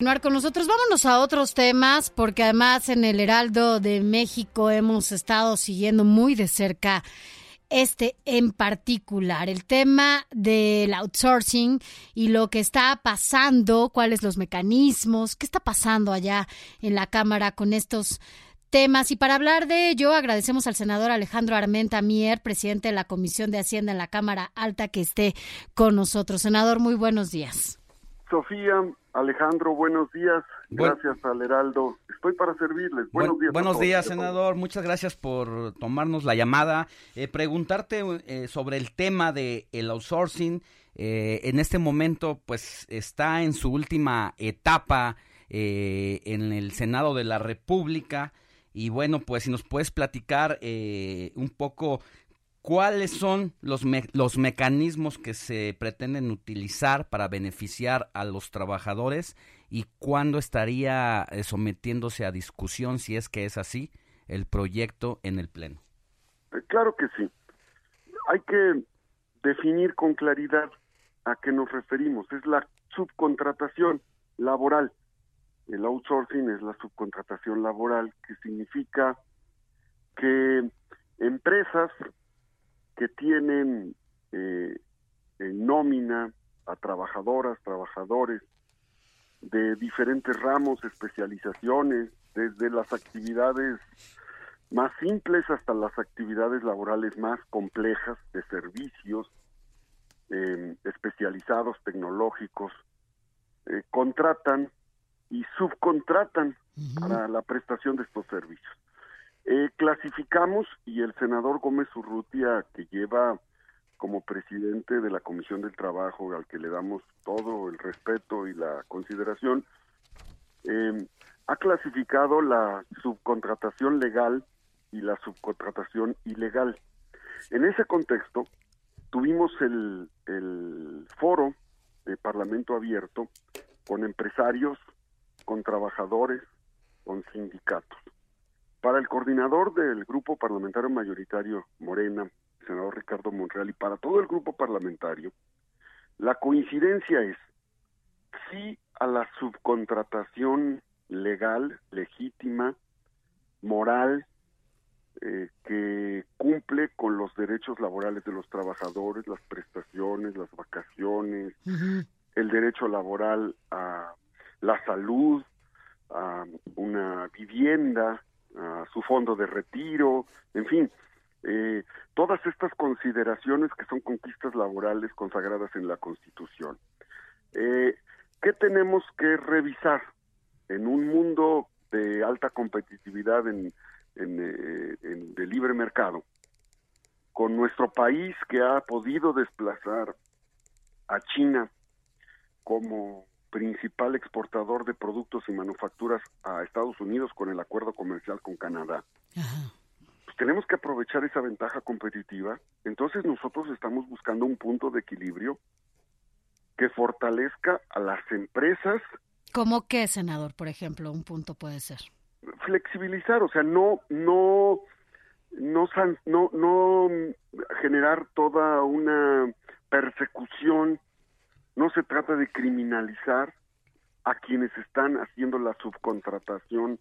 Continuar con nosotros, vámonos a otros temas, porque además en el Heraldo de México hemos estado siguiendo muy de cerca este en particular, el tema del outsourcing y lo que está pasando, cuáles los mecanismos, qué está pasando allá en la Cámara con estos temas. Y para hablar de ello, agradecemos al senador Alejandro Armenta Mier, presidente de la Comisión de Hacienda en la Cámara Alta, que esté con nosotros. Senador, muy buenos días. Sofía, Alejandro, buenos días. Gracias al Heraldo. Estoy para servirles. Buenos días. Buenos días, senador. Muchas gracias por tomarnos la llamada. Eh, preguntarte eh, sobre el tema de el outsourcing. Eh, en este momento, pues, está en su última etapa en el Senado de la República. Y bueno, pues si nos puedes platicar un poco cuáles son los, los mecanismos que se pretenden utilizar para beneficiar a los trabajadores y cuándo estaría eh, sometiéndose a discusión, si es que es así, el proyecto en el Pleno. Eh, claro que sí. Hay que definir con claridad a qué nos referimos. Es la subcontratación laboral. El outsourcing es la subcontratación laboral, que significa que empresas que tienen eh, en nómina a trabajadoras, trabajadores de diferentes ramos, especializaciones, desde las actividades más simples hasta las actividades laborales más complejas de servicios eh, especializados, tecnológicos, eh, contratan y subcontratan para la prestación de estos servicios. Eh, clasificamos y el senador Gómez Urrutia, que lleva como presidente de la Comisión del Trabajo, al que le damos todo el respeto y la consideración, eh, ha clasificado la subcontratación legal y la subcontratación ilegal. En ese contexto, tuvimos el foro de Parlamento Abierto con empresarios, con trabajadores, con sindicatos. Para el coordinador del grupo parlamentario mayoritario Morena, el senador Ricardo Monreal, y para todo el grupo parlamentario, la coincidencia es sí a la subcontratación legal, legítima, moral, eh, que cumple con los derechos laborales de los trabajadores, las prestaciones, las vacaciones, el derecho laboral a la salud, a una vivienda, a su fondo de retiro, en fin, eh, todas estas consideraciones que son conquistas laborales consagradas en la Constitución. Eh, ¿Qué tenemos que revisar en un mundo de alta competitividad en, eh, en, de libre mercado? Con nuestro país que ha podido desplazar a China como principal exportador de productos y manufacturas a Estados Unidos con el acuerdo comercial con Canadá. Pues tenemos que aprovechar esa ventaja competitiva. Entonces nosotros estamos buscando un punto de equilibrio que fortalezca a las empresas. ¿Cómo qué, senador, por ejemplo, un punto puede ser? Flexibilizar, o sea, no, no, no, no, no generar toda una persecución no se trata de criminalizar a quienes están haciendo la subcontratación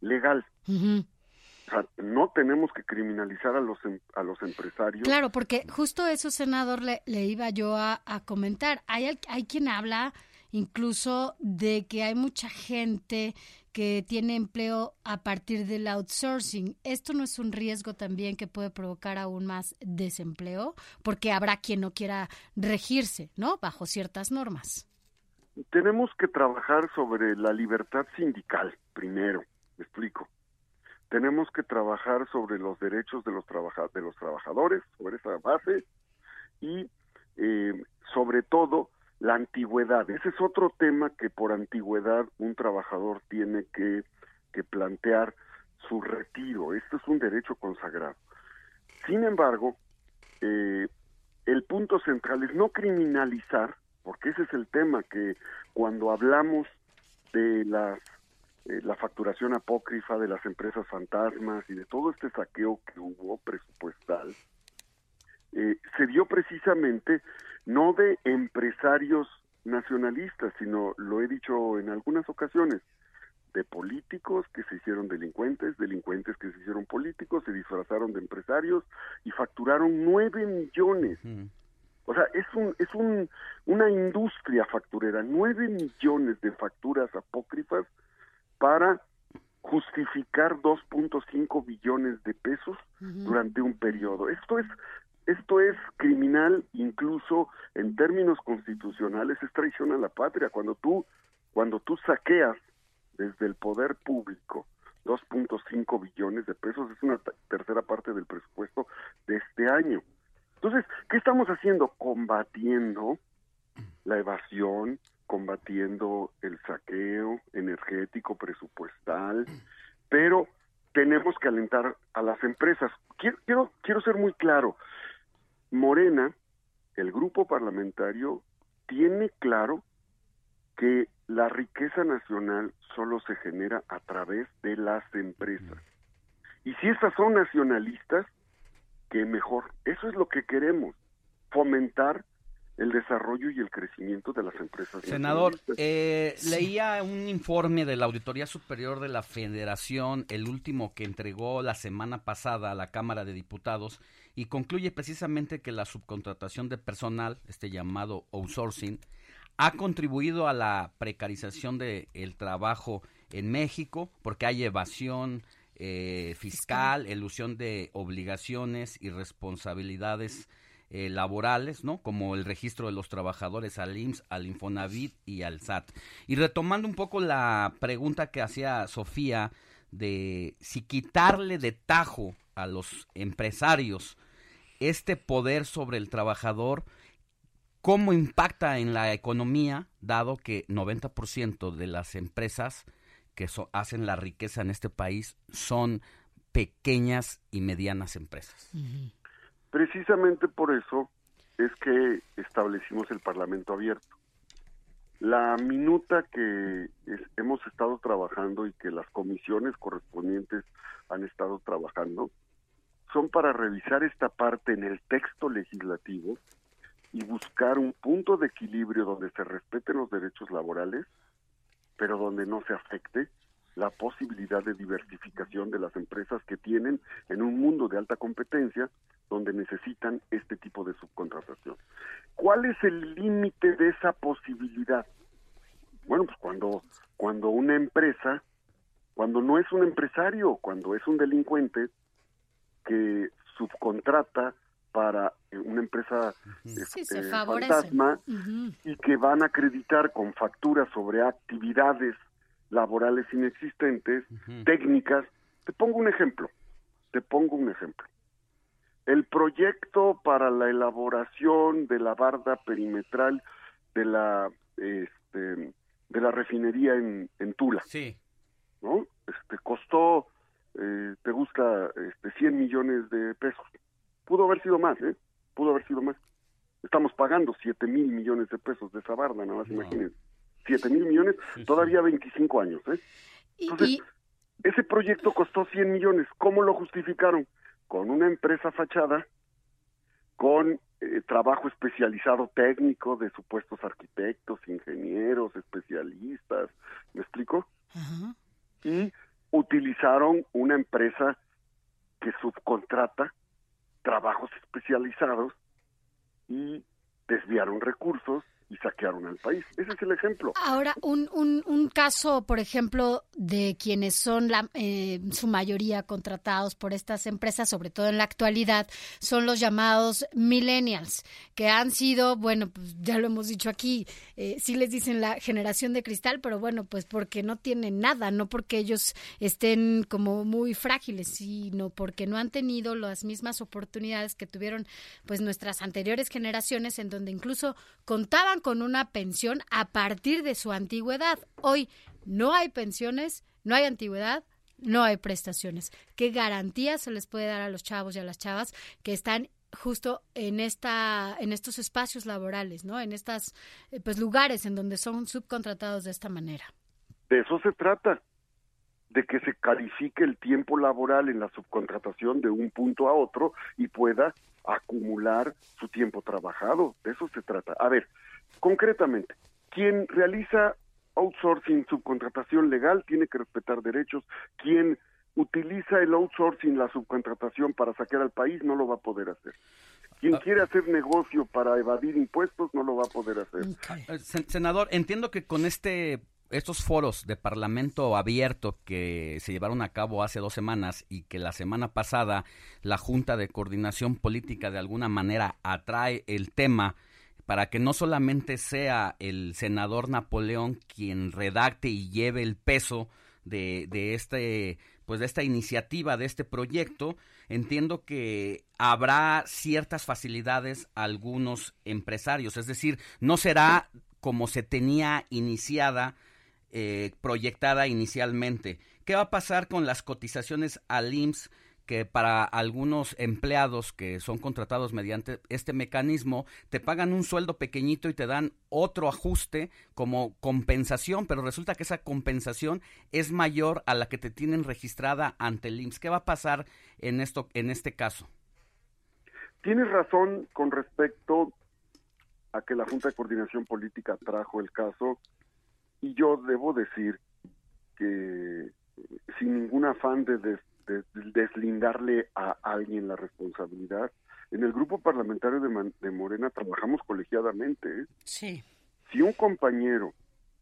legal. O sea, no tenemos que criminalizar a los em, a los empresarios. Claro, porque justo eso, senador, le, le iba yo a, a comentar. Hay, hay quien habla incluso de que hay mucha gente que tiene empleo a partir del outsourcing. ¿Esto no es un riesgo también que puede provocar aún más desempleo? Porque habrá quien no quiera regirse, ¿no? Bajo ciertas normas. Tenemos que trabajar sobre la libertad sindical primero, me explico. Tenemos que trabajar sobre los derechos de los, de los trabajadores, sobre esa base, y eh, sobre todo la antigüedad. Ese es otro tema que por antigüedad un trabajador tiene que, que plantear su retiro. Esto es un derecho consagrado. Sin embargo, eh, el punto central es no criminalizar, porque ese es el tema que cuando hablamos de las, eh, la facturación apócrifa de las empresas fantasmas y de todo este saqueo que hubo presupuestal, eh, se dio precisamente no de empresarios nacionalistas, sino, lo he dicho en algunas ocasiones, de políticos que se hicieron delincuentes, delincuentes que se hicieron políticos, se disfrazaron de empresarios y facturaron nueve millones. O sea, es un es un una industria facturera, nueve millones de facturas apócrifas para justificar 2.5 billones de pesos durante un periodo. Esto es esto es criminal incluso en términos constitucionales, es traición a la patria cuando tú cuando tú saqueas desde el poder público 2.5 billones de pesos, es una tercera parte del presupuesto de este año. Entonces, ¿qué estamos haciendo? Combatiendo la evasión, combatiendo el saqueo energético, presupuestal, pero tenemos que alentar a las empresas. Quiero, quiero, quiero ser muy claro. Morena, el grupo parlamentario, tiene claro que la riqueza nacional solo se genera a través de las empresas. Y si estas son nacionalistas, que mejor. Eso es lo que queremos, fomentar el desarrollo y el crecimiento de las empresas. Senador, eh, leía un informe de la Auditoría Superior de la Federación, el último que entregó la semana pasada a la Cámara de Diputados, y concluye precisamente que la subcontratación de personal, este llamado outsourcing, ha contribuido a la precarización del trabajo en México porque hay evasión eh, fiscal, elusión de obligaciones y responsabilidades eh, laborales, ¿no? Como el registro de los trabajadores al IMSS, al Infonavit y al SAT. Y retomando un poco la pregunta que hacía Sofía de si quitarle de tajo a los empresarios este poder sobre el trabajador, cómo impacta en la economía, dado que 90% de las empresas que hacen la riqueza en este país son pequeñas y medianas empresas. Precisamente por eso es que establecimos el Parlamento abierto. La minuta que hemos estado trabajando y que las comisiones correspondientes han estado trabajando son para revisar esta parte en el texto legislativo y buscar un punto de equilibrio donde se respeten los derechos laborales, pero donde no se afecte la posibilidad de diversificación de las empresas que tienen en un mundo de alta competencia donde necesitan este tipo de subcontratación. ¿Cuál es el límite de esa posibilidad? Bueno, pues cuando cuando una empresa, cuando no es un empresario, cuando es un delincuente que subcontrata para eh, una empresa este, fantasma y que van a acreditar con facturas sobre actividades laborales inexistentes, técnicas. Te pongo un ejemplo, te pongo un ejemplo. El proyecto para la elaboración de la barda perimetral de la este, de la refinería en, Tula. Sí. ¿No? Este costó gusta este 100 millones de pesos. Pudo haber sido más, ¿eh? Pudo haber sido más. Estamos pagando 7 mil millones de pesos de esa barda, nada más imagínense. 7 mil millones, todavía 25 años, ¿eh? Entonces, ese proyecto costó 100 millones. ¿Cómo lo justificaron? Con una empresa fachada, con eh, trabajo especializado técnico de supuestos arquitectos, ingenieros, especialistas, ¿me explico? Y utilizaron una empresa que subcontrata trabajos especializados y desviaron recursos saquearon al país. Ese es el ejemplo. Ahora, un, un, un caso, por ejemplo, de quienes son la, eh, su mayoría contratados por estas empresas, sobre todo en la actualidad, son los llamados millennials, que han sido, bueno, pues ya lo hemos dicho aquí, eh, sí les dicen la generación de cristal, pero bueno, pues porque no tienen nada, no porque ellos estén como muy frágiles, sino porque no han tenido las mismas oportunidades que tuvieron pues nuestras anteriores generaciones, en donde incluso contaban con una pensión a partir de su antigüedad. Hoy no hay pensiones, no hay antigüedad, no hay prestaciones. ¿Qué garantía se les puede dar a los chavos y a las chavas que están justo en esta en estos espacios laborales, ¿no? En estos eh, pues lugares en donde son subcontratados de esta manera. De eso se trata, de que se califique el tiempo laboral en la subcontratación de un punto a otro y pueda acumular su tiempo trabajado. De eso se trata. A ver, concretamente, quien realiza outsourcing, subcontratación legal, tiene que respetar derechos. Quien utiliza el outsourcing, la subcontratación para saquear al país, no lo va a poder hacer. Quien ah. quiere hacer negocio para evadir impuestos, no lo va a poder hacer. Eh, senador, entiendo que con este estos foros de Parlamento abierto que se llevaron a cabo hace dos semanas y que la semana pasada la Junta de Coordinación Política de alguna manera atrae el tema para que no solamente sea el senador Napoleón quien redacte y lleve el peso de, de este pues de esta iniciativa, de este proyecto, entiendo que habrá ciertas facilidades a algunos empresarios, es decir, no será como se tenía iniciada, eh, proyectada inicialmente. ¿Qué va a pasar con las cotizaciones al IMSS? Que para algunos empleados que son contratados mediante este mecanismo te pagan un sueldo pequeñito y te dan otro ajuste como compensación, pero resulta que esa compensación es mayor a la que te tienen registrada ante el IMSS. ¿Qué va a pasar en esto en este caso? Tienes razón con respecto a que la Junta de Coordinación Política trajo el caso y yo debo decir que sin ningún afán de de deslindarle a alguien la responsabilidad. En el grupo parlamentario de, Morena trabajamos colegiadamente. ¿eh? Sí. Si un compañero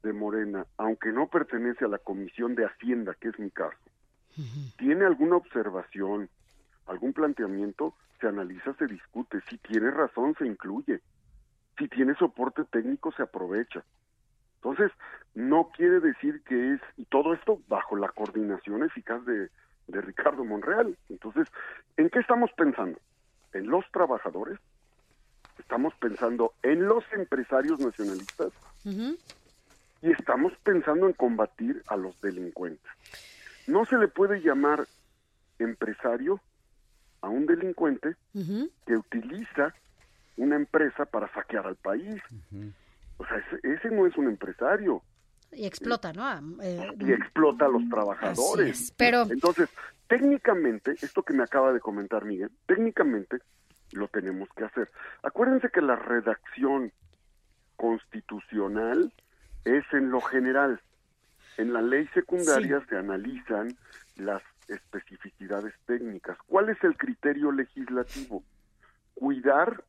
de Morena, aunque no pertenece a la Comisión de Hacienda, que es mi caso, tiene alguna observación, algún planteamiento, se analiza, se discute. Si tiene razón, se incluye. Si tiene soporte técnico, se aprovecha. Entonces, no quiere decir que es, y todo esto bajo la coordinación eficaz de, de Ricardo Monreal. Entonces, ¿en qué estamos pensando? ¿En los trabajadores? ¿Estamos pensando en los empresarios nacionalistas? Y estamos pensando en combatir a los delincuentes. No se le puede llamar empresario a un delincuente que utiliza una empresa para saquear al país. O sea, ese, no es un empresario. Y explota, ¿no? Eh, y explota a los trabajadores. pero... Entonces, técnicamente, esto que me acaba de comentar Miguel, técnicamente lo tenemos que hacer. Acuérdense que la redacción constitucional es en lo general. En la ley secundaria se analizan las especificidades técnicas. ¿Cuál es el criterio legislativo? Cuidar,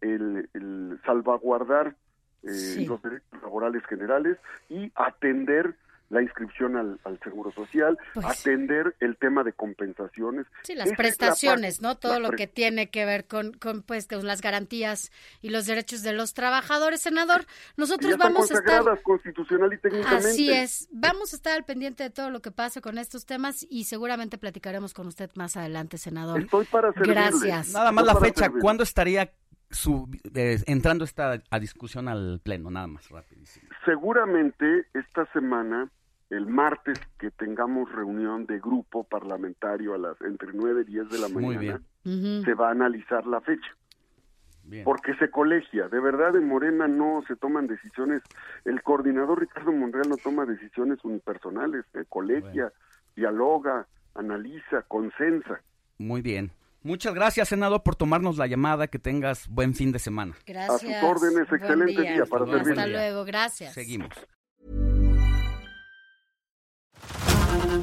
el, el salvaguardar eh, los derechos laborales generales y atender la inscripción al, Seguro Social, pues atender el tema de compensaciones. Sí, las prestaciones, ¿no? Todo lo que tiene que ver con, con, pues, con las garantías y los derechos de los trabajadores, senador. Nosotros vamos a estar constitucional y técnicamente. Así es. Vamos a estar al pendiente de todo lo que pase con estos temas y seguramente platicaremos con usted más adelante, senador. Estoy para servirle. Gracias. Nada más la fecha, ¿cuándo estaría su, entrando esta a discusión al pleno, nada más rapidísimo. Seguramente esta semana, el martes que tengamos reunión de grupo parlamentario a las entre 9 y 10 de la mañana, se va a analizar la fecha. Porque se colegia, de verdad en Morena no se toman decisiones, el coordinador Ricardo Monreal no toma decisiones unipersonales, se colegia, dialoga, analiza, consensa. Muy bien. Muchas gracias, senador, por tomarnos la llamada. Que tengas buen fin de semana. Gracias. A sus órdenes, excelente día, para servirle. Hasta luego, gracias. Seguimos.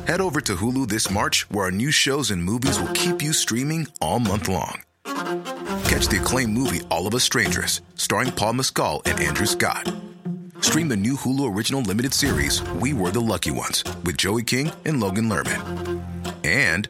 Head over to Hulu this March, where our new shows and movies will keep you streaming all month long. Catch the acclaimed movie All of Us Strangers, starring Paul Mescal and Andrew Scott. Stream the new Hulu original limited series We Were the Lucky Ones with Joey King and Logan Lerman. And